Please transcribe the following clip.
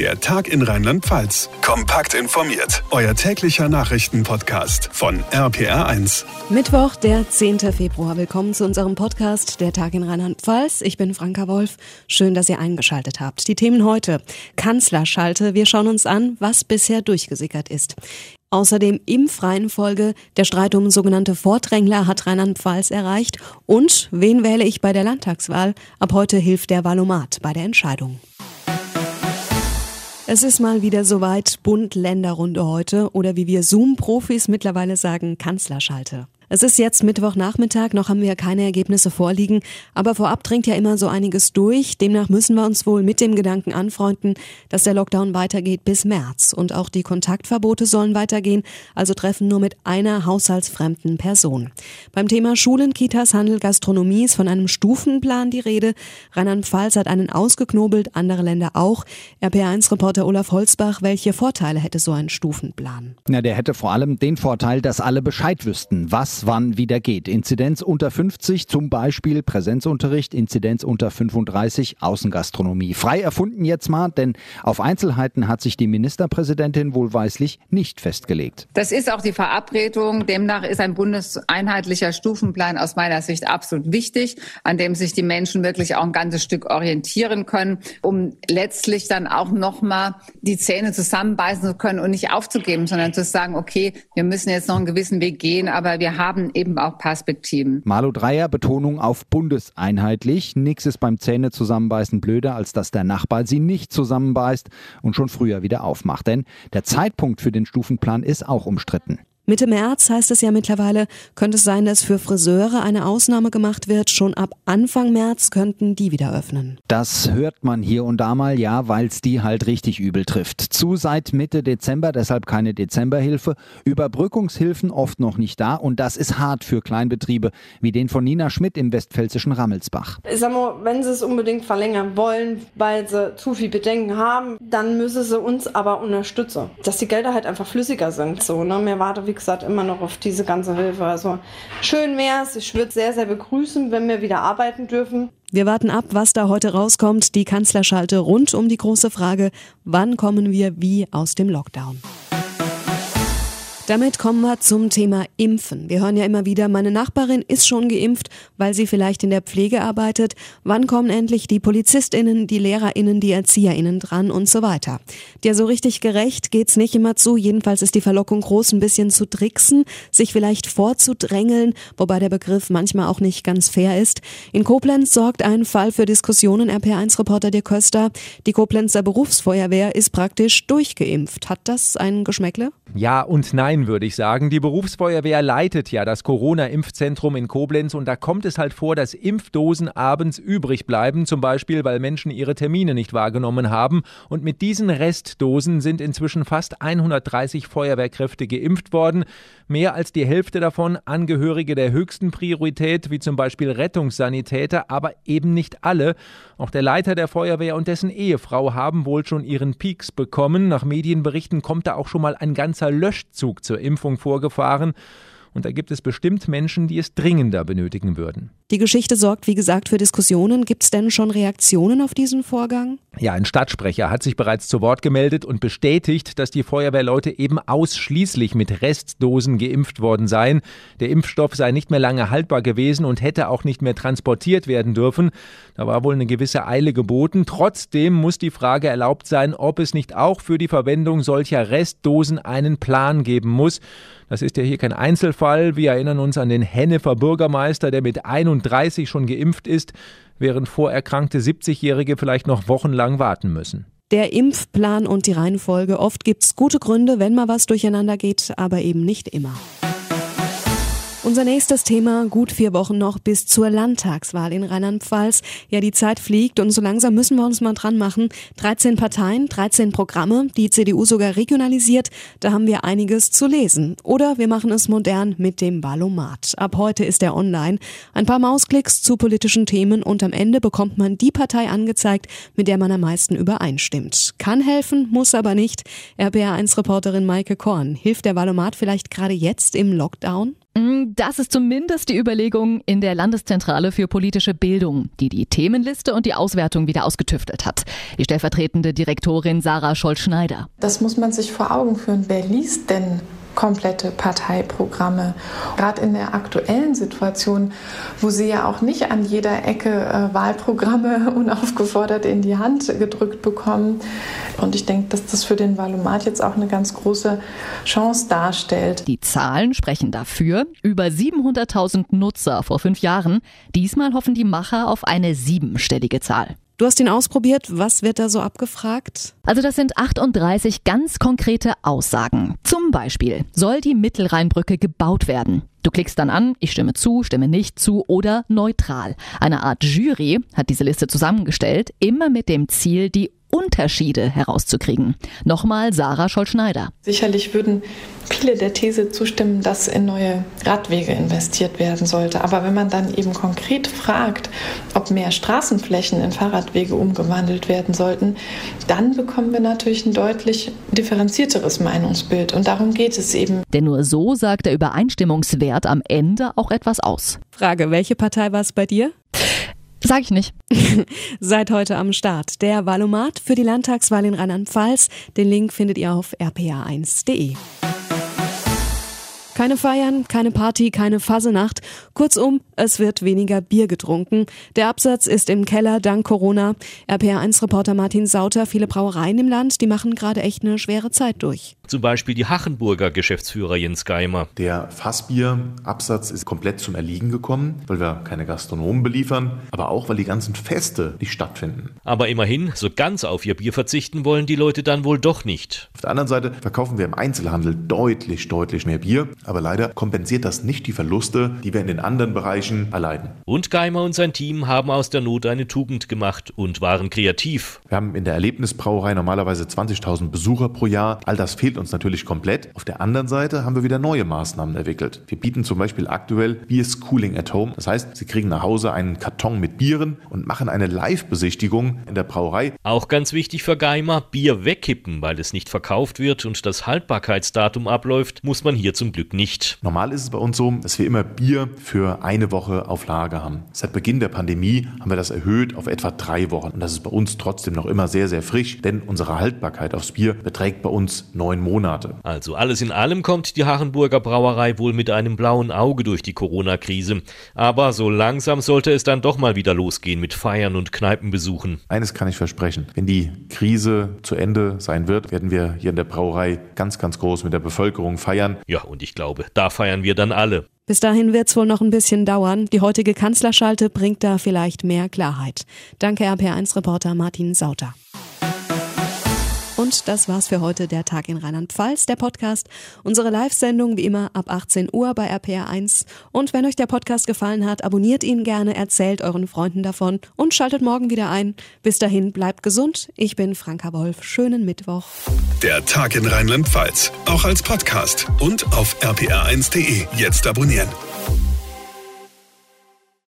Der Tag in Rheinland-Pfalz. Kompakt informiert. Euer täglicher Nachrichtenpodcast von RPR1. Mittwoch, der 10. Februar. Willkommen zu unserem Podcast Der Tag in Rheinland-Pfalz. Ich bin Franka Wolf. Schön, dass ihr eingeschaltet habt. Die Themen heute. Kanzlerschalte. Wir schauen uns an, was bisher durchgesickert ist. Außerdem im freien Folge der Streit um sogenannte Vordrängler hat Rheinland-Pfalz erreicht. Und wen wähle ich bei der Landtagswahl? Ab heute hilft der Valomat bei der Entscheidung. Es ist mal wieder soweit Bund-Länder-Runde heute oder wie wir Zoom-Profis mittlerweile sagen, Kanzlerschalte. Es ist jetzt Mittwochnachmittag, noch haben wir keine Ergebnisse vorliegen, aber vorab dringt ja immer so einiges durch. Demnach müssen wir uns wohl mit dem Gedanken anfreunden, dass der Lockdown weitergeht bis März und auch die Kontaktverbote sollen weitergehen, also treffen nur mit einer haushaltsfremden Person. Beim Thema Schulen, Kitas, Handel, Gastronomie ist von einem Stufenplan die Rede. Rheinland-Pfalz hat einen ausgeknobelt, andere Länder auch. RPR1-Reporter Olaf Holzbach, welche Vorteile hätte so ein Stufenplan? Na, der hätte vor allem den Vorteil, dass alle Bescheid wüssten, was wann wieder geht. Inzidenz unter 50, zum Beispiel Präsenzunterricht, Inzidenz unter 35, Außengastronomie. Frei erfunden jetzt mal, denn auf Einzelheiten hat sich die Ministerpräsidentin wohlweislich nicht festgelegt. Das ist auch die Verabredung. Demnach ist ein bundeseinheitlicher Stufenplan aus meiner Sicht absolut wichtig, an dem sich die Menschen wirklich auch ein ganzes Stück orientieren können, um letztlich dann auch nochmal die Zähne zusammenbeißen zu können und nicht aufzugeben, sondern zu sagen, okay, wir müssen jetzt noch einen gewissen Weg gehen, aber wir haben haben eben auch Perspektiven. Malu Dreier, Betonung auf bundeseinheitlich. Nix ist beim Zähne zusammenbeißen blöder, als dass der Nachbar sie nicht zusammenbeißt und schon früher wieder aufmacht. Denn der Zeitpunkt für den Stufenplan ist auch umstritten. Mitte März heißt es ja mittlerweile, könnte es sein, dass für Friseure eine Ausnahme gemacht wird. Schon ab Anfang März könnten die wieder öffnen. Das hört man hier und da mal, ja, weil es die halt richtig übel trifft. Zu seit Mitte Dezember, deshalb keine Dezemberhilfe. Überbrückungshilfen oft noch nicht da und das ist hart für Kleinbetriebe, wie den von Nina Schmidt im westpfälzischen Rammelsbach. Ich sag mal, wenn sie es unbedingt verlängern wollen, weil sie zu viel Bedenken haben, dann müssen sie uns aber unterstützen. Dass die Gelder halt einfach flüssiger sind. So, ne? Mir warte, wie gesagt, immer noch auf diese ganze Hilfe. Also schön wäre es. Ich würde sehr, sehr begrüßen, wenn wir wieder arbeiten dürfen. Wir warten ab, was da heute rauskommt. Die Kanzlerschalte rund um die große Frage, wann kommen wir wie aus dem Lockdown? Damit kommen wir zum Thema Impfen. Wir hören ja immer wieder, meine Nachbarin ist schon geimpft, weil sie vielleicht in der Pflege arbeitet. Wann kommen endlich die PolizistInnen, die LehrerInnen, die ErzieherInnen dran und so weiter? Ja, so richtig gerecht geht's nicht immer zu. Jedenfalls ist die Verlockung groß, ein bisschen zu tricksen, sich vielleicht vorzudrängeln, wobei der Begriff manchmal auch nicht ganz fair ist. In Koblenz sorgt ein Fall für Diskussionen, RPR1-Reporter Dirk Köster. Die Koblenzer Berufsfeuerwehr ist praktisch durchgeimpft. Hat das ein Geschmäckle? Ja und nein, würde ich sagen. Die Berufsfeuerwehr leitet ja das Corona-Impfzentrum in Koblenz und da kommt es halt vor, dass Impfdosen abends übrig bleiben, zum Beispiel, weil Menschen ihre Termine nicht wahrgenommen haben. Und mit diesen Restdosen sind inzwischen fast 130 Feuerwehrkräfte geimpft worden. Mehr als die Hälfte davon Angehörige der höchsten Priorität, wie zum Beispiel Rettungssanitäter, aber eben nicht alle. Auch der Leiter der Feuerwehr und dessen Ehefrau haben wohl schon ihren Peaks bekommen. Nach Medienberichten kommt da auch schon mal ein ganz ganzer Löschzug zur Impfung vorgefahren. Und da gibt es bestimmt Menschen, die es dringender benötigen würden. Die Geschichte sorgt, wie gesagt, für Diskussionen. Gibt es denn schon Reaktionen auf diesen Vorgang? Ja, ein Stadtsprecher hat sich bereits zu Wort gemeldet und bestätigt, dass die Feuerwehrleute eben ausschließlich mit Restdosen geimpft worden seien. Der Impfstoff sei nicht mehr lange haltbar gewesen und hätte auch nicht mehr transportiert werden dürfen. Da war wohl eine gewisse Eile geboten. Trotzdem muss die Frage erlaubt sein, ob es nicht auch für die Verwendung solcher Restdosen einen Plan geben muss. Das ist ja hier kein Einzelfall. Wir erinnern uns an den Hennefer Bürgermeister, der mit 31 schon geimpft ist, während vorerkrankte 70-Jährige vielleicht noch wochenlang warten müssen. Der Impfplan und die Reihenfolge. Oft gibt es gute Gründe, wenn mal was durcheinander geht, aber eben nicht immer. Unser nächstes Thema, gut vier Wochen noch bis zur Landtagswahl in Rheinland-Pfalz. Ja, die Zeit fliegt und so langsam müssen wir uns mal dran machen. 13 Parteien, 13 Programme, die CDU sogar regionalisiert. Da haben wir einiges zu lesen. Oder wir machen es modern mit dem Valomat. Ab heute ist er online. Ein paar Mausklicks zu politischen Themen und am Ende bekommt man die Partei angezeigt, mit der man am meisten übereinstimmt. Kann helfen, muss aber nicht. RPR1-Reporterin Maike Korn. Hilft der Valomat vielleicht gerade jetzt im Lockdown? Mm, das ist zumindest die Überlegung in der Landeszentrale für politische Bildung, die die Themenliste und die Auswertung wieder ausgetüftelt hat. Die stellvertretende Direktorin Sarah Scholz-Schneider. Das muss man sich vor Augen führen. Wer liest denn komplette Parteiprogramme. Gerade in der aktuellen Situation, wo sie ja auch nicht an jeder Ecke äh, Wahlprogramme unaufgefordert in die Hand gedrückt bekommen. Und ich denke, dass das für den Valomat jetzt auch eine ganz große Chance darstellt. Die Zahlen sprechen dafür. Über 700.000 Nutzer vor fünf Jahren. Diesmal hoffen die Macher auf eine siebenstellige Zahl. Du hast ihn ausprobiert. Was wird da so abgefragt? Also das sind 38 ganz konkrete Aussagen. Zum Beispiel, soll die Mittelrheinbrücke gebaut werden? Du klickst dann an, ich stimme zu, stimme nicht zu oder neutral. Eine Art Jury hat diese Liste zusammengestellt, immer mit dem Ziel, die Unterschiede herauszukriegen. Nochmal Sarah Scholl-Schneider. Sicherlich würden viele der These zustimmen, dass in neue Radwege investiert werden sollte. Aber wenn man dann eben konkret fragt, ob mehr Straßenflächen in Fahrradwege umgewandelt werden sollten, dann bekommen wir natürlich ein deutlich differenzierteres Meinungsbild. Und darum geht es eben. Denn nur so sagt der Übereinstimmungswert am Ende auch etwas aus. Frage, welche Partei war es bei dir? Sag ich nicht. Seit heute am Start. Der Valomat für die Landtagswahl in Rheinland-Pfalz. Den Link findet ihr auf rpa1.de. Keine Feiern, keine Party, keine Fasenacht. Kurzum, es wird weniger Bier getrunken. Der Absatz ist im Keller dank Corona. RPR1-Reporter Martin Sauter, viele Brauereien im Land, die machen gerade echt eine schwere Zeit durch. Zum Beispiel die Hachenburger Geschäftsführer Jens Geimer. Der Fassbierabsatz ist komplett zum Erliegen gekommen, weil wir keine Gastronomen beliefern, aber auch, weil die ganzen Feste nicht stattfinden. Aber immerhin, so ganz auf ihr Bier verzichten wollen die Leute dann wohl doch nicht. Auf der anderen Seite verkaufen wir im Einzelhandel deutlich, deutlich mehr Bier. Aber leider kompensiert das nicht die Verluste, die wir in den anderen Bereichen erleiden. Und Geimer und sein Team haben aus der Not eine Tugend gemacht und waren kreativ. Wir haben in der Erlebnisbrauerei normalerweise 20.000 Besucher pro Jahr. All das fehlt uns natürlich komplett. Auf der anderen Seite haben wir wieder neue Maßnahmen entwickelt. Wir bieten zum Beispiel aktuell Beer Schooling at Home. Das heißt, Sie kriegen nach Hause einen Karton mit Bieren und machen eine Live-Besichtigung in der Brauerei. Auch ganz wichtig für Geimer, Bier wegkippen, weil es nicht verkauft wird und das Haltbarkeitsdatum abläuft, muss man hier zum Glück nicht nicht. Normal ist es bei uns so, dass wir immer Bier für eine Woche auf Lager haben. Seit Beginn der Pandemie haben wir das erhöht auf etwa drei Wochen. Und das ist bei uns trotzdem noch immer sehr, sehr frisch, denn unsere Haltbarkeit aufs Bier beträgt bei uns neun Monate. Also alles in allem kommt die Hachenburger Brauerei wohl mit einem blauen Auge durch die Corona-Krise. Aber so langsam sollte es dann doch mal wieder losgehen mit Feiern und Kneipenbesuchen. Eines kann ich versprechen. Wenn die Krise zu Ende sein wird, werden wir hier in der Brauerei ganz, ganz groß mit der Bevölkerung feiern. Ja, und ich glaube, glaube, da feiern wir dann alle. Bis dahin wird es wohl noch ein bisschen dauern. Die heutige Kanzlerschalte bringt da vielleicht mehr Klarheit. Danke RPR1-Reporter Martin Sauter. Und das war's für heute, der Tag in Rheinland-Pfalz, der Podcast. Unsere Live-Sendung wie immer ab 18 Uhr bei RPR1. Und wenn euch der Podcast gefallen hat, abonniert ihn gerne, erzählt euren Freunden davon und schaltet morgen wieder ein. Bis dahin bleibt gesund. Ich bin Franka Wolf. Schönen Mittwoch. Der Tag in Rheinland-Pfalz, auch als Podcast und auf rpr1.de. Jetzt abonnieren.